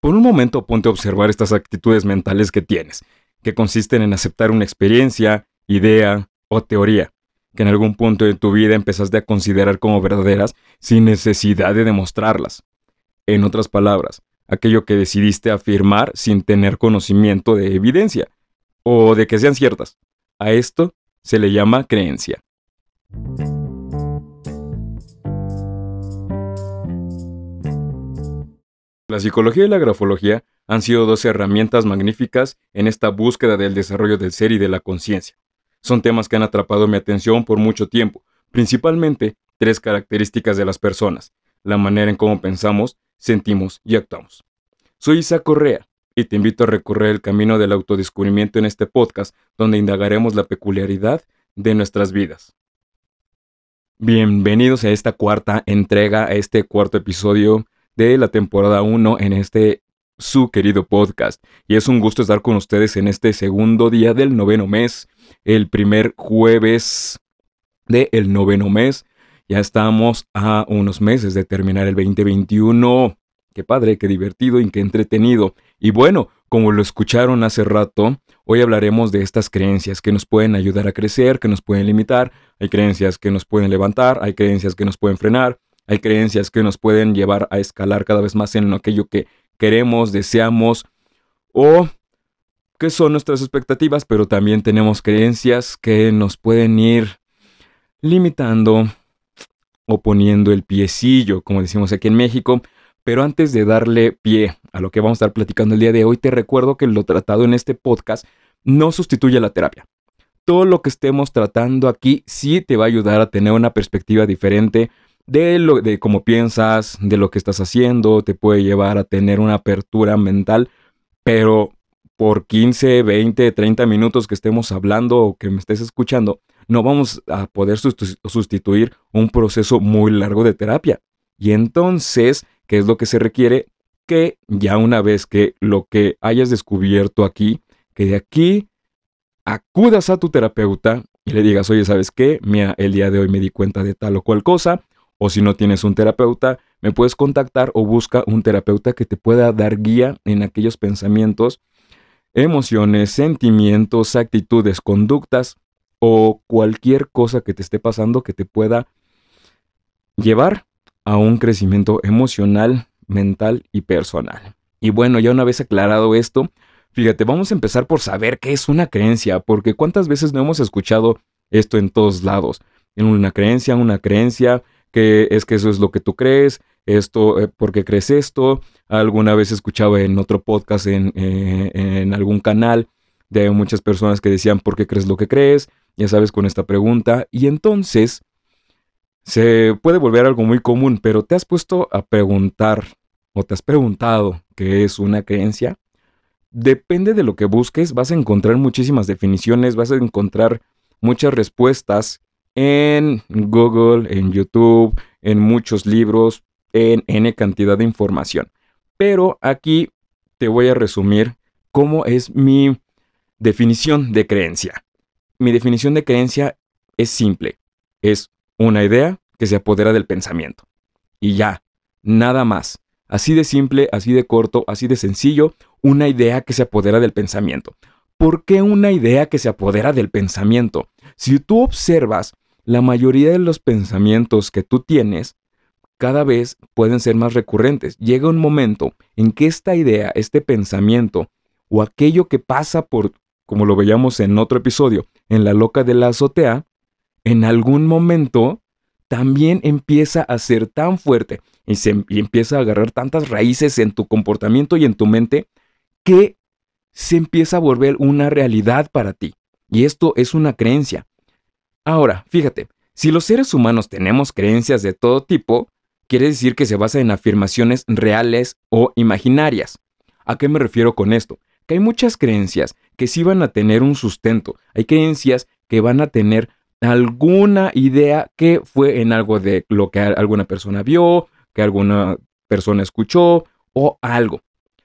Por un momento ponte a observar estas actitudes mentales que tienes, que consisten en aceptar una experiencia, idea o teoría, que en algún punto de tu vida empezaste a considerar como verdaderas sin necesidad de demostrarlas. En otras palabras, aquello que decidiste afirmar sin tener conocimiento de evidencia, o de que sean ciertas. A esto se le llama creencia. La psicología y la grafología han sido dos herramientas magníficas en esta búsqueda del desarrollo del ser y de la conciencia. Son temas que han atrapado mi atención por mucho tiempo, principalmente tres características de las personas, la manera en cómo pensamos, sentimos y actuamos. Soy Isa Correa y te invito a recorrer el camino del autodescubrimiento en este podcast donde indagaremos la peculiaridad de nuestras vidas. Bienvenidos a esta cuarta entrega, a este cuarto episodio de la temporada 1 en este su querido podcast. Y es un gusto estar con ustedes en este segundo día del noveno mes, el primer jueves del el noveno mes. Ya estamos a unos meses de terminar el 2021. Qué padre, qué divertido y qué entretenido. Y bueno, como lo escucharon hace rato, hoy hablaremos de estas creencias que nos pueden ayudar a crecer, que nos pueden limitar. Hay creencias que nos pueden levantar, hay creencias que nos pueden frenar, hay creencias que nos pueden llevar a escalar cada vez más en aquello que queremos, deseamos o que son nuestras expectativas, pero también tenemos creencias que nos pueden ir limitando o poniendo el piecillo, como decimos aquí en México. Pero antes de darle pie a lo que vamos a estar platicando el día de hoy, te recuerdo que lo tratado en este podcast no sustituye la terapia. Todo lo que estemos tratando aquí sí te va a ayudar a tener una perspectiva diferente de, lo, de cómo piensas, de lo que estás haciendo, te puede llevar a tener una apertura mental, pero por 15, 20, 30 minutos que estemos hablando o que me estés escuchando, no vamos a poder sustituir un proceso muy largo de terapia. Y entonces, ¿qué es lo que se requiere? Que ya una vez que lo que hayas descubierto aquí, que de aquí acudas a tu terapeuta y le digas, oye, ¿sabes qué? Mira, el día de hoy me di cuenta de tal o cual cosa, o si no tienes un terapeuta, me puedes contactar o busca un terapeuta que te pueda dar guía en aquellos pensamientos, emociones, sentimientos, actitudes, conductas o cualquier cosa que te esté pasando que te pueda llevar a un crecimiento emocional, mental y personal. Y bueno, ya una vez aclarado esto, fíjate, vamos a empezar por saber qué es una creencia, porque cuántas veces no hemos escuchado esto en todos lados. En una creencia, una creencia, que es que eso es lo que tú crees, esto, eh, porque crees esto. Alguna vez escuchaba en otro podcast, en, eh, en algún canal, de muchas personas que decían, ¿por qué crees lo que crees? Ya sabes, con esta pregunta. Y entonces se puede volver algo muy común, pero ¿te has puesto a preguntar o te has preguntado qué es una creencia? Depende de lo que busques, vas a encontrar muchísimas definiciones, vas a encontrar muchas respuestas en Google, en YouTube, en muchos libros, en N cantidad de información. Pero aquí te voy a resumir cómo es mi definición de creencia. Mi definición de creencia es simple. Es una idea que se apodera del pensamiento. Y ya, nada más. Así de simple, así de corto, así de sencillo, una idea que se apodera del pensamiento. ¿Por qué una idea que se apodera del pensamiento? Si tú observas la mayoría de los pensamientos que tú tienes cada vez pueden ser más recurrentes. Llega un momento en que esta idea, este pensamiento o aquello que pasa por, como lo veíamos en otro episodio, en la loca de la azotea, en algún momento también empieza a ser tan fuerte y, se, y empieza a agarrar tantas raíces en tu comportamiento y en tu mente que se empieza a volver una realidad para ti. Y esto es una creencia. Ahora, fíjate, si los seres humanos tenemos creencias de todo tipo, quiere decir que se basa en afirmaciones reales o imaginarias. ¿A qué me refiero con esto? Que hay muchas creencias que sí van a tener un sustento, hay creencias que van a tener alguna idea que fue en algo de lo que alguna persona vio, que alguna persona escuchó o algo.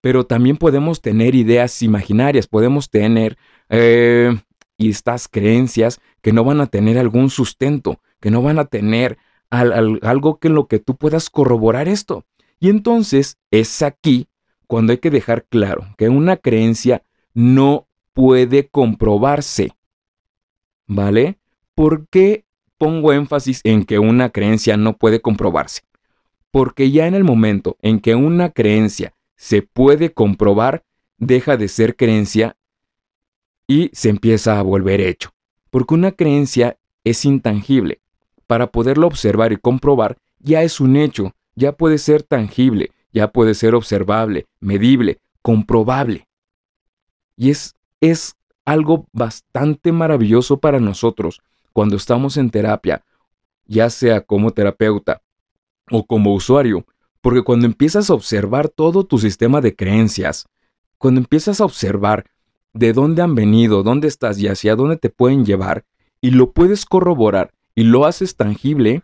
Pero también podemos tener ideas imaginarias, podemos tener eh, y estas creencias que no van a tener algún sustento, que no van a tener algo que en lo que tú puedas corroborar esto. Y entonces es aquí cuando hay que dejar claro que una creencia no puede comprobarse. ¿Vale? ¿Por qué pongo énfasis en que una creencia no puede comprobarse? Porque ya en el momento en que una creencia se puede comprobar, deja de ser creencia y se empieza a volver hecho. Porque una creencia es intangible. Para poderlo observar y comprobar, ya es un hecho, ya puede ser tangible, ya puede ser observable, medible, comprobable. Y es, es algo bastante maravilloso para nosotros cuando estamos en terapia, ya sea como terapeuta o como usuario, porque cuando empiezas a observar todo tu sistema de creencias, cuando empiezas a observar de dónde han venido, dónde estás y hacia dónde te pueden llevar, y lo puedes corroborar y lo haces tangible,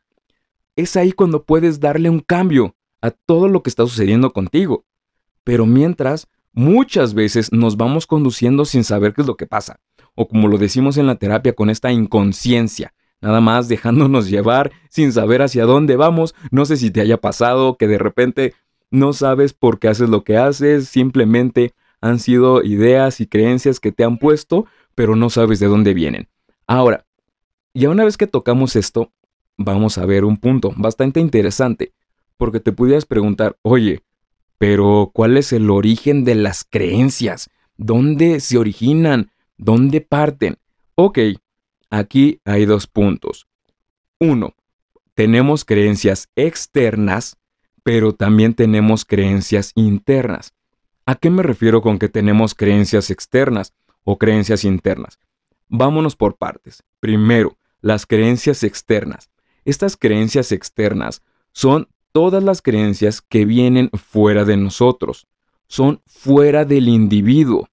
es ahí cuando puedes darle un cambio a todo lo que está sucediendo contigo. Pero mientras, muchas veces nos vamos conduciendo sin saber qué es lo que pasa, o como lo decimos en la terapia con esta inconsciencia, nada más dejándonos llevar sin saber hacia dónde vamos. No sé si te haya pasado que de repente no sabes por qué haces lo que haces, simplemente han sido ideas y creencias que te han puesto, pero no sabes de dónde vienen. Ahora, ya una vez que tocamos esto, vamos a ver un punto bastante interesante, porque te pudieras preguntar, oye, pero ¿cuál es el origen de las creencias? ¿Dónde se originan? ¿Dónde parten? Ok, aquí hay dos puntos. Uno, tenemos creencias externas, pero también tenemos creencias internas. ¿A qué me refiero con que tenemos creencias externas o creencias internas? Vámonos por partes. Primero, las creencias externas. Estas creencias externas son todas las creencias que vienen fuera de nosotros, son fuera del individuo.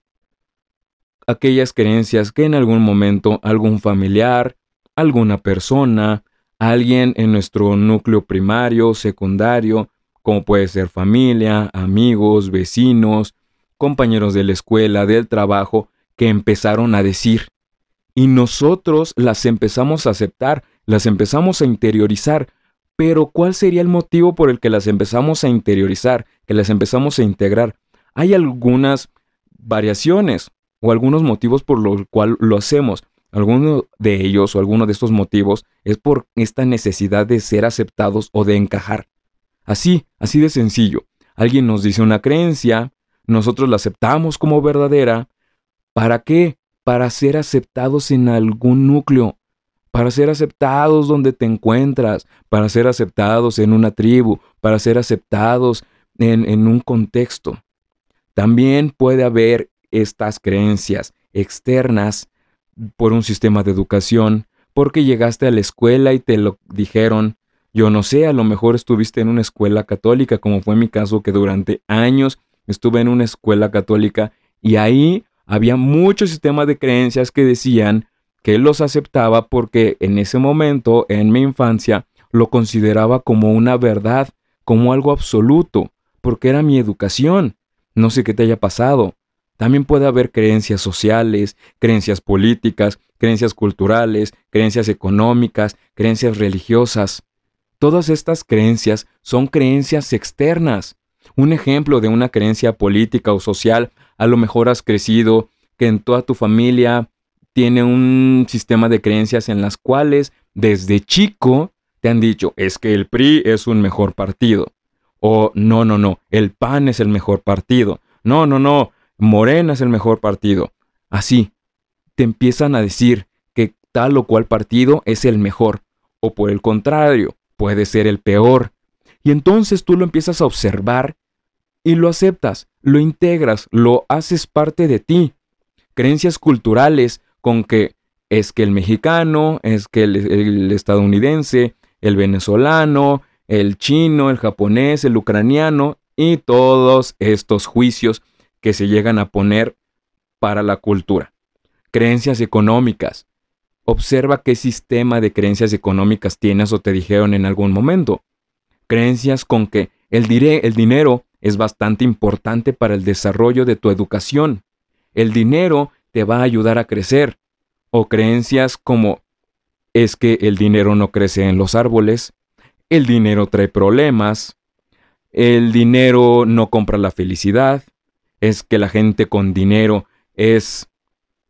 Aquellas creencias que en algún momento algún familiar, alguna persona, alguien en nuestro núcleo primario, secundario, como puede ser familia, amigos, vecinos, compañeros de la escuela, del trabajo, que empezaron a decir. Y nosotros las empezamos a aceptar, las empezamos a interiorizar, pero ¿cuál sería el motivo por el que las empezamos a interiorizar, que las empezamos a integrar? Hay algunas variaciones o algunos motivos por los cuales lo hacemos. Alguno de ellos o alguno de estos motivos es por esta necesidad de ser aceptados o de encajar. Así, así de sencillo. Alguien nos dice una creencia, nosotros la aceptamos como verdadera. ¿Para qué? Para ser aceptados en algún núcleo, para ser aceptados donde te encuentras, para ser aceptados en una tribu, para ser aceptados en, un contexto. También puede haber estas creencias externas por un sistema de educación, porque llegaste a la escuela y te lo dijeron. Yo no sé, a lo mejor estuviste en una escuela católica, como fue mi caso, que durante años estuve en una escuela católica y ahí había muchos sistemas de creencias que decían que los aceptaba porque en ese momento, en mi infancia, lo consideraba como una verdad, como algo absoluto, porque era mi educación. No sé qué te haya pasado. También puede haber creencias sociales, creencias políticas, creencias culturales, creencias económicas, creencias religiosas. Todas estas creencias son creencias externas. Un ejemplo de una creencia política o social, a lo mejor has crecido que en toda tu familia tiene un sistema de creencias en las cuales desde chico te han dicho, es que el PRI es un mejor partido. O no, no, no, el PAN es el mejor partido. No, no, no, Morena es el mejor partido. Así, te empiezan a decir que tal o cual partido es el mejor. O por el contrario, puede ser el peor. Y entonces tú lo empiezas a observar y lo aceptas, lo integras, lo haces parte de ti. Creencias culturales con que es que el mexicano, es que el, estadounidense, el venezolano, el chino, el japonés, el ucraniano y todos estos juicios que se llegan a poner para la cultura. Creencias económicas. Observa qué sistema de creencias económicas tienes o te dijeron en algún momento. Creencias con que el, el dinero es bastante importante para el desarrollo de tu educación. El dinero te va a ayudar a crecer. O creencias como es que el dinero no crece en los árboles, el dinero trae problemas, el dinero no compra la felicidad, es que la gente con dinero es,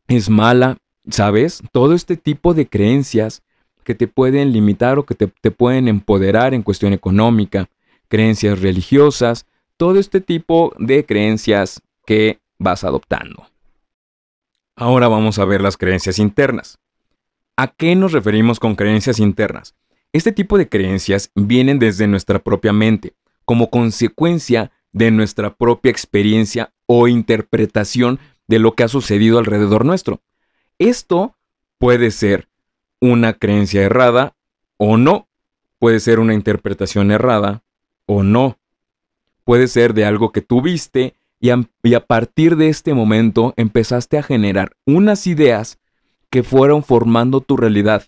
es mala, ¿sabes? Todo este tipo de creencias que te pueden limitar o que te, pueden empoderar en cuestión económica, creencias religiosas, todo este tipo de creencias que vas adoptando. Ahora vamos a ver las creencias internas. ¿A qué nos referimos con creencias internas? Este tipo de creencias vienen desde nuestra propia mente, como consecuencia de nuestra propia experiencia o interpretación de lo que ha sucedido alrededor nuestro. Esto puede ser una creencia errada o no, puede ser una interpretación errada o no, puede ser de algo que tuviste y a, y a partir de este momento empezaste a generar unas ideas que fueron formando tu realidad,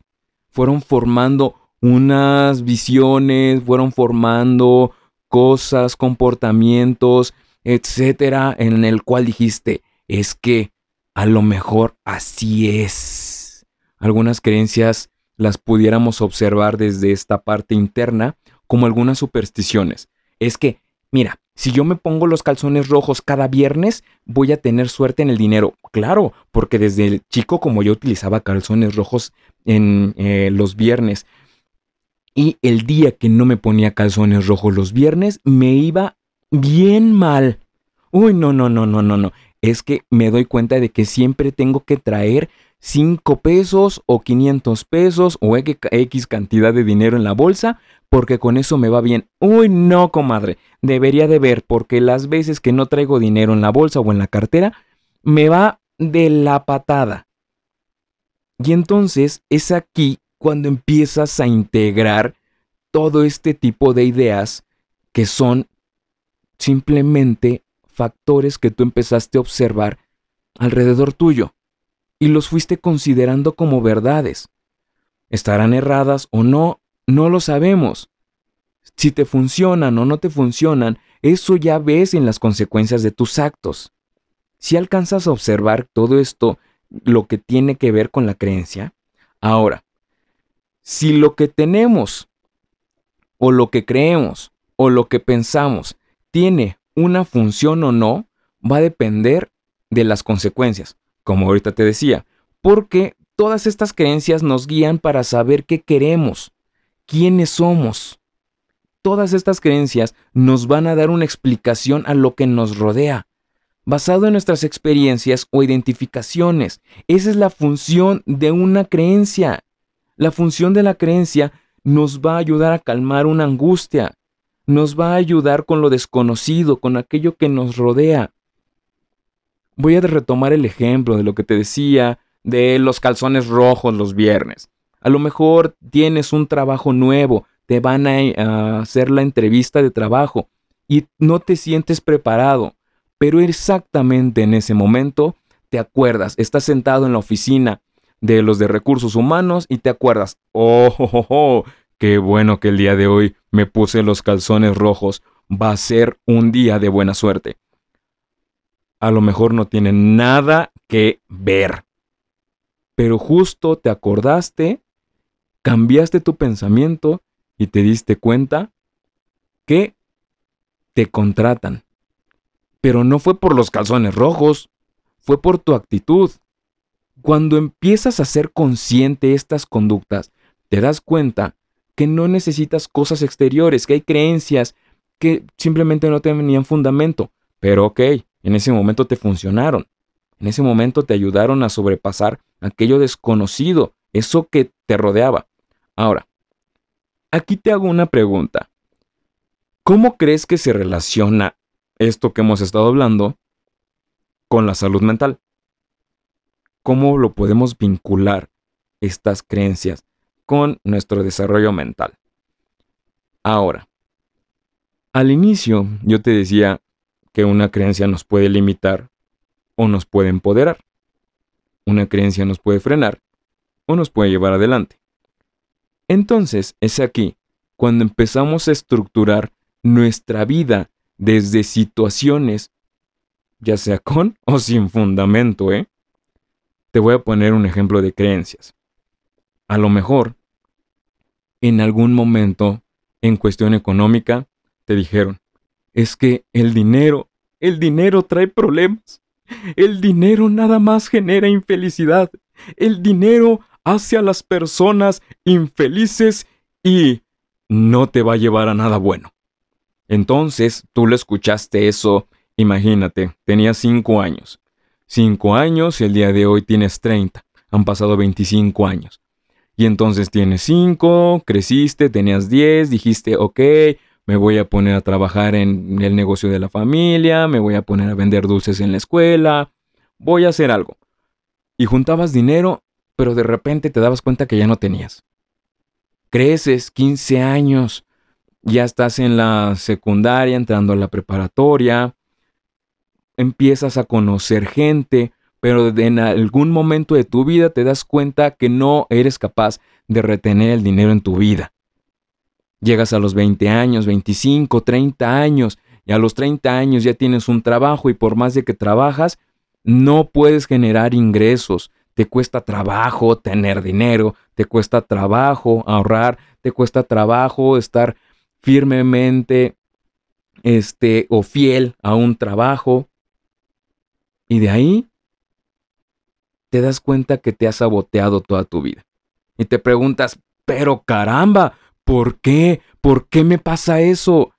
fueron formando unas visiones, fueron formando cosas, comportamientos, etcétera, en el cual dijiste, es que a lo mejor así es. Algunas creencias las pudiéramos observar desde esta parte interna como algunas supersticiones. Es que, mira, si yo me pongo los calzones rojos cada viernes, voy a tener suerte en el dinero. Claro, porque desde el chico como yo utilizaba calzones rojos en eh, los viernes, y el día que no me ponía calzones rojos los viernes, me iba bien mal. Uy, no, no, no, no, no, no. Es que me doy cuenta de que siempre tengo que traer 5 pesos o 500 pesos o X cantidad de dinero en la bolsa porque con eso me va bien. Uy, no, comadre. Debería de ver porque las veces que no traigo dinero en la bolsa o en la cartera, me va de la patada. Y entonces es aquí cuando empiezas a integrar todo este tipo de ideas que son simplemente factores que tú empezaste a observar alrededor tuyo y los fuiste considerando como verdades. ¿Estarán erradas o no? No lo sabemos. Si te funcionan o no te funcionan, eso ya ves en las consecuencias de tus actos. Si alcanzas a observar todo esto, lo que tiene que ver con la creencia, ahora, si lo que tenemos o lo que creemos o lo que pensamos tiene una función o no, va a depender de las consecuencias, como ahorita te decía, porque todas estas creencias nos guían para saber qué queremos, quiénes somos. Todas estas creencias nos van a dar una explicación a lo que nos rodea, basado en nuestras experiencias o identificaciones. Esa es la función de una creencia. La función de la creencia nos va a ayudar a calmar una angustia, nos va a ayudar con lo desconocido, con aquello que nos rodea. Voy a retomar el ejemplo de lo que te decía de los calzones rojos los viernes. A lo mejor tienes un trabajo nuevo, te van a, hacer la entrevista de trabajo y no te sientes preparado, pero exactamente en ese momento te acuerdas, estás sentado en la oficina de los de recursos humanos y te acuerdas, oh, oh, oh, qué bueno que el día de hoy me puse los calzones rojos, va a ser un día de buena suerte. A lo mejor no tiene nada que ver, pero justo te acordaste, cambiaste tu pensamiento y te diste cuenta que te contratan. Pero no fue por los calzones rojos, fue por tu actitud, cuando empiezas a ser consciente estas conductas, te das cuenta que no necesitas cosas exteriores, que hay creencias que simplemente no tenían fundamento, pero ok, en ese momento te funcionaron, en ese momento te ayudaron a sobrepasar aquello desconocido, eso que te rodeaba. Ahora, aquí te hago una pregunta. ¿Cómo crees que se relaciona esto que hemos estado hablando con la salud mental? cómo lo podemos vincular estas creencias con nuestro desarrollo mental. Ahora, al inicio yo te decía que una creencia nos puede limitar o nos puede empoderar. Una creencia nos puede frenar o nos puede llevar adelante. Entonces es aquí cuando empezamos a estructurar nuestra vida desde situaciones, ya sea con o sin fundamento, ¿eh? Te voy a poner un ejemplo de creencias. A lo mejor, en algún momento, en cuestión económica, te dijeron, es que el dinero, el dinero trae problemas. El dinero nada más genera infelicidad. El dinero hace a las personas infelices y no te va a llevar a nada bueno. Entonces, tú le escuchaste eso, imagínate, tenías cinco años. Cinco años y el día de hoy tienes 30. Han pasado 25 años. Y entonces tienes 5, creciste, tenías 10, dijiste, ok, me voy a poner a trabajar en el negocio de la familia, me voy a poner a vender dulces en la escuela, voy a hacer algo. Y juntabas dinero, pero de repente te dabas cuenta que ya no tenías. Creces 15 años, ya estás en la secundaria, entrando a la preparatoria, empiezas a conocer gente, pero en algún momento de tu vida te das cuenta que no eres capaz de retener el dinero en tu vida. Llegas a los 20 años, 25, 30 años, y a los 30 años ya tienes un trabajo y por más de que trabajas, no puedes generar ingresos. Te cuesta trabajo tener dinero, te cuesta trabajo ahorrar, te cuesta trabajo estar firmemente este o fiel a un trabajo. Y de ahí te das cuenta que te has saboteado toda tu vida. Y te preguntas, pero caramba, ¿por qué? ¿Por qué me pasa eso?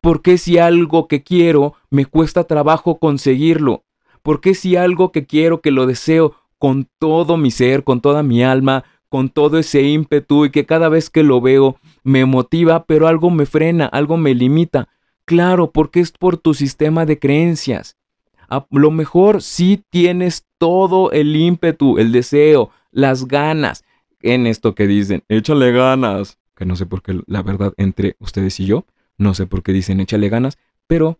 ¿Por qué si algo que quiero me cuesta trabajo conseguirlo? ¿Por qué si algo que quiero, que lo deseo con todo mi ser, con toda mi alma, con todo ese ímpetu y que cada vez que lo veo me motiva, pero algo me frena, algo me limita? Claro, porque es por tu sistema de creencias. A lo mejor sí tienes todo el ímpetu, el deseo, las ganas en esto que dicen, échale ganas. Que no sé por qué, la verdad, entre ustedes y yo, no sé por qué dicen échale ganas, pero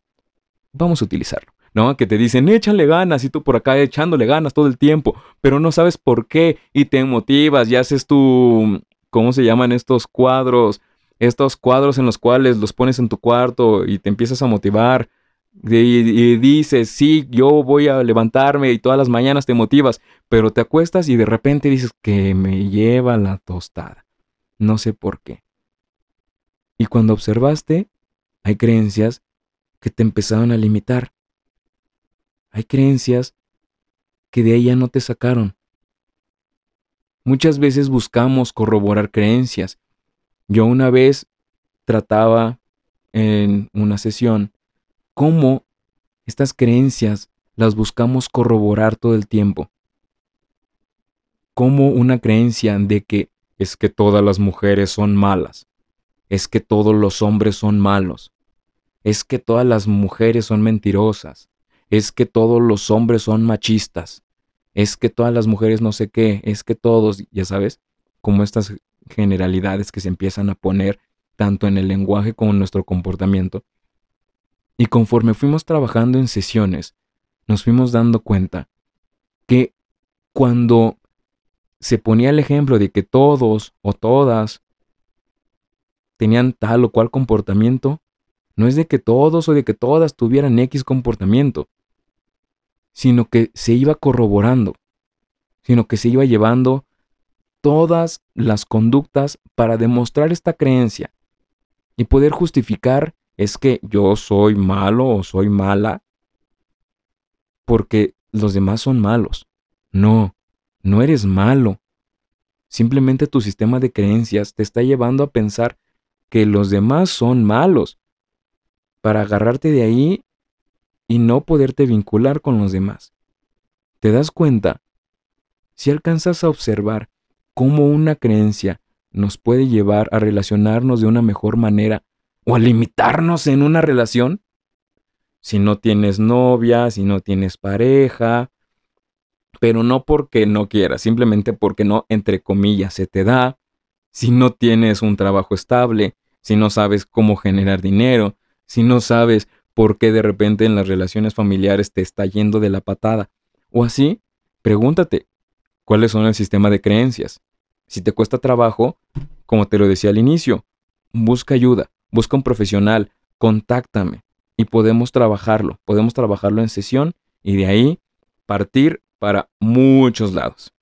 vamos a utilizarlo. ¿no? Que te dicen, échale ganas y tú por acá echándole ganas todo el tiempo, pero no sabes por qué y te motivas y haces tu, ¿cómo se llaman estos cuadros? Estos cuadros en los cuales los pones en tu cuarto y te empiezas a motivar y, dices, sí, yo voy a levantarme y todas las mañanas te motivas, pero te acuestas y de repente dices que me lleva la tostada. No sé por qué. Y cuando observaste, hay creencias que te empezaron a limitar. Hay creencias que de ya no te sacaron. Muchas veces buscamos corroborar creencias. Yo una vez trataba en una sesión cómo estas creencias las buscamos corroborar todo el tiempo. Como una creencia de que es que todas las mujeres son malas, es que todos los hombres son malos, es que todas las mujeres son mentirosas, es que todos los hombres son machistas, es que todas las mujeres no sé qué, es que todos, ya sabes, como estas generalidades que se empiezan a poner tanto en el lenguaje como en nuestro comportamiento. Y conforme fuimos trabajando en sesiones, nos fuimos dando cuenta que cuando se ponía el ejemplo de que todos o todas tenían tal o cual comportamiento, no es de que todos o de que todas tuvieran X comportamiento, sino que se iba corroborando, sino que se iba llevando todas las conductas para demostrar esta creencia y poder justificar es que yo soy malo o soy mala porque los demás son malos. No, no eres malo. Simplemente tu sistema de creencias te está llevando a pensar que los demás son malos para agarrarte de ahí y no poderte vincular con los demás. ¿Te das cuenta? Si alcanzas a observar cómo una creencia nos puede llevar a relacionarnos de una mejor manera o a limitarnos en una relación. Si no tienes novia, si no tienes pareja, pero no porque no quieras, simplemente porque no, entre comillas, se te da. Si no tienes un trabajo estable, si no sabes cómo generar dinero, si no sabes por qué de repente en las relaciones familiares te está yendo de la patada. O así, pregúntate, ¿cuáles son el sistema de creencias? Si te cuesta trabajo, como te lo decía al inicio, busca ayuda busca un profesional, contáctame y podemos trabajarlo, podemos trabajarlo en sesión y de ahí partir para muchos lados.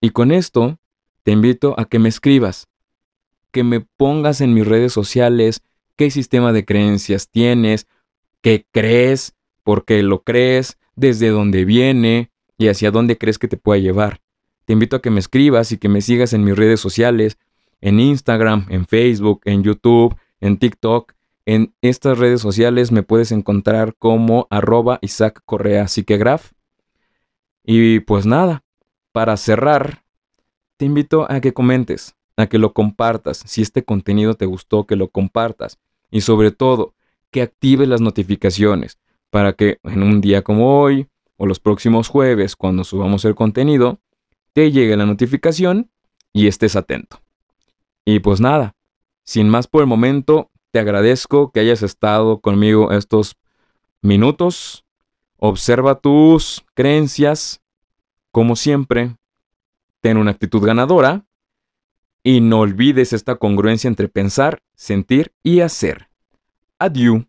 Y con esto te invito a que me escribas, que me pongas en mis redes sociales qué sistema de creencias tienes, qué crees, por qué lo crees, desde dónde viene y hacia dónde crees que te pueda llevar. Te invito a que me escribas y que me sigas en mis redes sociales, en Instagram, en Facebook, en YouTube, en TikTok. En estas redes sociales me puedes encontrar como arroba Isaac Correa Psiquegraf. Y pues nada, para cerrar, te invito a que comentes, a que lo compartas. Si este contenido te gustó, que lo compartas. Y sobre todo, que actives las notificaciones para que en un día como hoy o los próximos jueves, cuando subamos el contenido, te llegue la notificación y estés atento. Y pues nada, sin más por el momento, te agradezco que hayas estado conmigo estos minutos. Observa tus creencias. Como siempre, ten una actitud ganadora y no olvides esta congruencia entre pensar, sentir y hacer. Adiós.